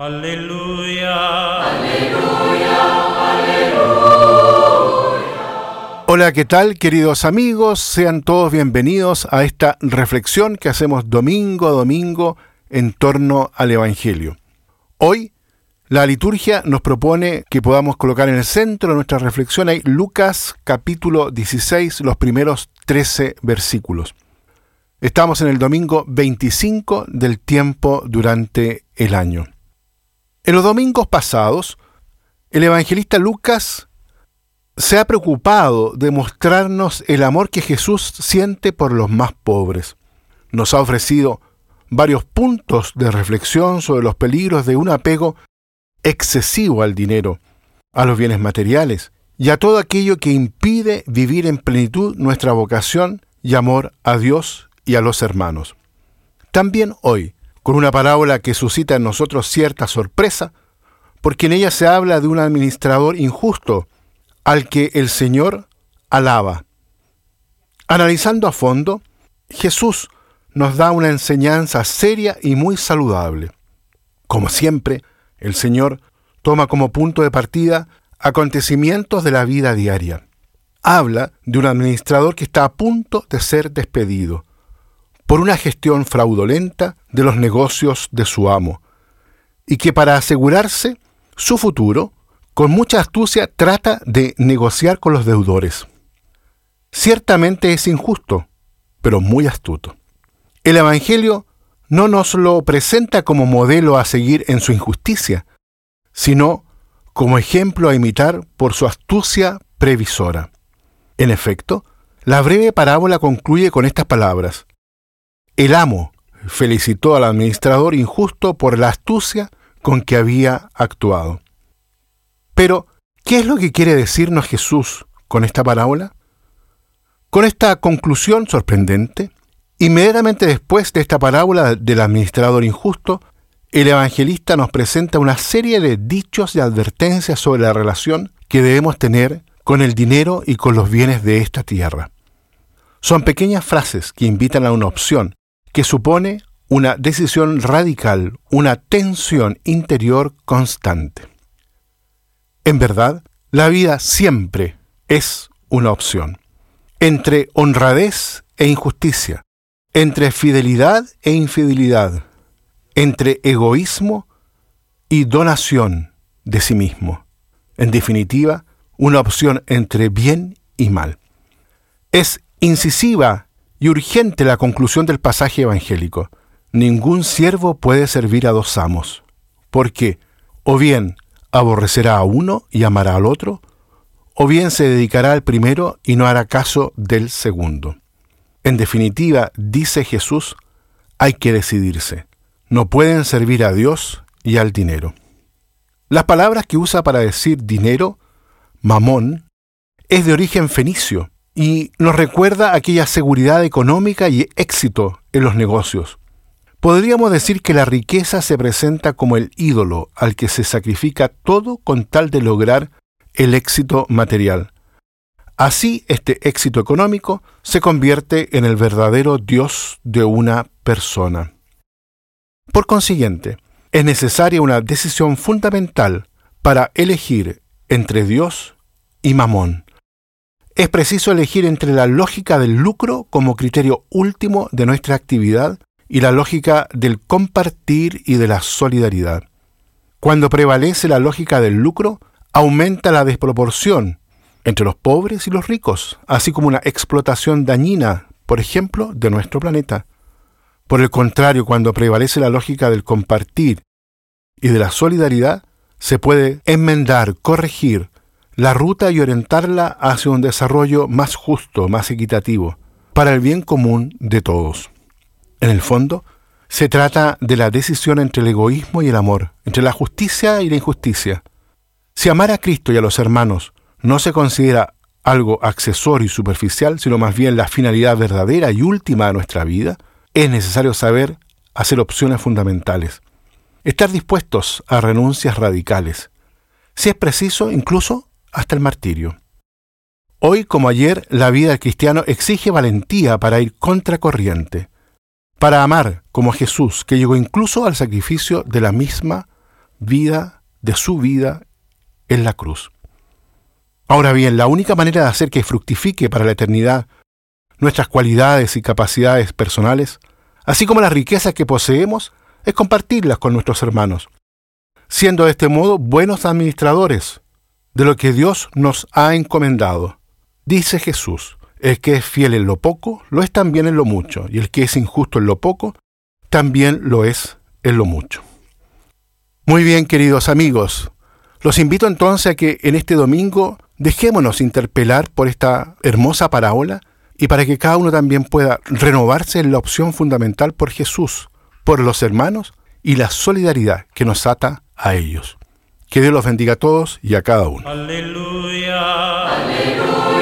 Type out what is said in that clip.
Aleluya. Hola, ¿qué tal queridos amigos? Sean todos bienvenidos a esta reflexión que hacemos domingo a domingo en torno al Evangelio. Hoy la liturgia nos propone que podamos colocar en el centro de nuestra reflexión ahí Lucas capítulo 16, los primeros 13 versículos. Estamos en el domingo 25 del tiempo durante el año. En los domingos pasados, el evangelista Lucas se ha preocupado de mostrarnos el amor que Jesús siente por los más pobres. Nos ha ofrecido varios puntos de reflexión sobre los peligros de un apego excesivo al dinero, a los bienes materiales y a todo aquello que impide vivir en plenitud nuestra vocación y amor a Dios y a los hermanos. También hoy con una parábola que suscita en nosotros cierta sorpresa, porque en ella se habla de un administrador injusto al que el Señor alaba. Analizando a fondo, Jesús nos da una enseñanza seria y muy saludable. Como siempre, el Señor toma como punto de partida acontecimientos de la vida diaria. Habla de un administrador que está a punto de ser despedido por una gestión fraudulenta de los negocios de su amo, y que para asegurarse su futuro, con mucha astucia trata de negociar con los deudores. Ciertamente es injusto, pero muy astuto. El Evangelio no nos lo presenta como modelo a seguir en su injusticia, sino como ejemplo a imitar por su astucia previsora. En efecto, la breve parábola concluye con estas palabras. El amo felicitó al administrador injusto por la astucia con que había actuado. Pero, ¿qué es lo que quiere decirnos Jesús con esta parábola? Con esta conclusión sorprendente, inmediatamente después de esta parábola del administrador injusto, el evangelista nos presenta una serie de dichos y advertencias sobre la relación que debemos tener con el dinero y con los bienes de esta tierra. Son pequeñas frases que invitan a una opción, que supone una decisión radical, una tensión interior constante. En verdad, la vida siempre es una opción. Entre honradez e injusticia, entre fidelidad e infidelidad, entre egoísmo y donación de sí mismo. En definitiva, una opción entre bien y mal. Es incisiva y urgente la conclusión del pasaje evangélico. Ningún siervo puede servir a dos amos, porque o bien aborrecerá a uno y amará al otro, o bien se dedicará al primero y no hará caso del segundo. En definitiva, dice Jesús, hay que decidirse. No pueden servir a Dios y al dinero. Las palabras que usa para decir dinero, mamón, es de origen fenicio y nos recuerda aquella seguridad económica y éxito en los negocios. Podríamos decir que la riqueza se presenta como el ídolo al que se sacrifica todo con tal de lograr el éxito material. Así, este éxito económico se convierte en el verdadero Dios de una persona. Por consiguiente, es necesaria una decisión fundamental para elegir entre Dios y Mamón, es preciso elegir entre la lógica del lucro como criterio último de nuestra actividad y la lógica del compartir y de la solidaridad. Cuando prevalece la lógica del lucro, aumenta la desproporción entre los pobres y los ricos, así como una explotación dañina, por ejemplo, de nuestro planeta. Por el contrario, cuando prevalece la lógica del compartir y de la solidaridad, se puede enmendar, corregir, la ruta y orientarla hacia un desarrollo más justo, más equitativo, para el bien común de todos. En el fondo, se trata de la decisión entre el egoísmo y el amor, entre la justicia y la injusticia. Si amar a Cristo y a los hermanos no se considera algo accesorio y superficial, sino más bien la finalidad verdadera y última de nuestra vida, es necesario saber hacer opciones fundamentales. Estar dispuestos a renuncias radicales. Si es preciso, incluso hasta el martirio. Hoy como ayer, la vida del cristiano exige valentía para ir contracorriente, para amar como Jesús, que llegó incluso al sacrificio de la misma vida de su vida en la cruz. Ahora bien, la única manera de hacer que fructifique para la eternidad nuestras cualidades y capacidades personales, así como las riquezas que poseemos, es compartirlas con nuestros hermanos, siendo de este modo buenos administradores de lo que Dios nos ha encomendado. Dice Jesús, el que es fiel en lo poco, lo es también en lo mucho, y el que es injusto en lo poco, también lo es en lo mucho. Muy bien, queridos amigos, los invito entonces a que en este domingo dejémonos interpelar por esta hermosa parábola y para que cada uno también pueda renovarse en la opción fundamental por Jesús, por los hermanos y la solidaridad que nos ata a ellos. Que Dios los bendiga a todos y a cada uno. Aleluya. Aleluya.